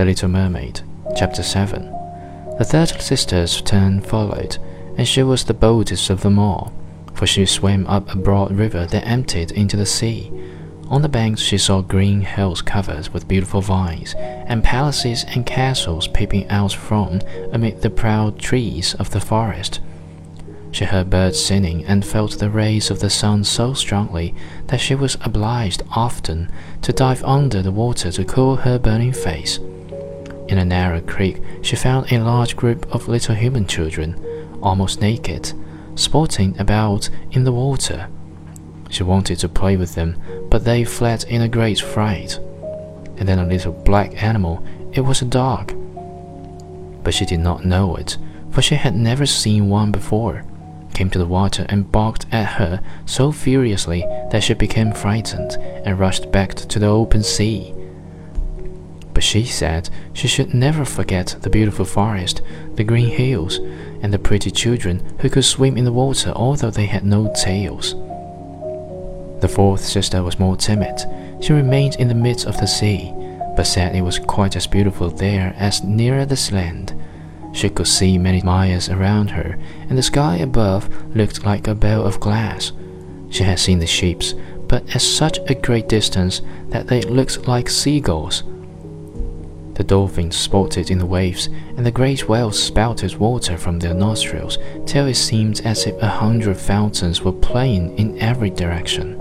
The Little Mermaid, Chapter 7. The third sister's turn followed, and she was the boldest of them all, for she swam up a broad river that emptied into the sea. On the banks she saw green hills covered with beautiful vines, and palaces and castles peeping out from amid the proud trees of the forest. She heard birds singing and felt the rays of the sun so strongly that she was obliged often to dive under the water to cool her burning face. In a narrow creek, she found a large group of little human children, almost naked, sporting about in the water. She wanted to play with them, but they fled in a great fright. And then a little black animal, it was a dog. But she did not know it, for she had never seen one before, came to the water and barked at her so furiously that she became frightened and rushed back to the open sea but she said she should never forget the beautiful forest, the green hills, and the pretty children who could swim in the water although they had no tails. The fourth sister was more timid. She remained in the midst of the sea, but said it was quite as beautiful there as nearer the land. She could see many miles around her, and the sky above looked like a bell of glass. She had seen the ships, but at such a great distance that they looked like seagulls. The dolphins sported in the waves, and the great whales spouted water from their nostrils till it seemed as if a hundred fountains were playing in every direction.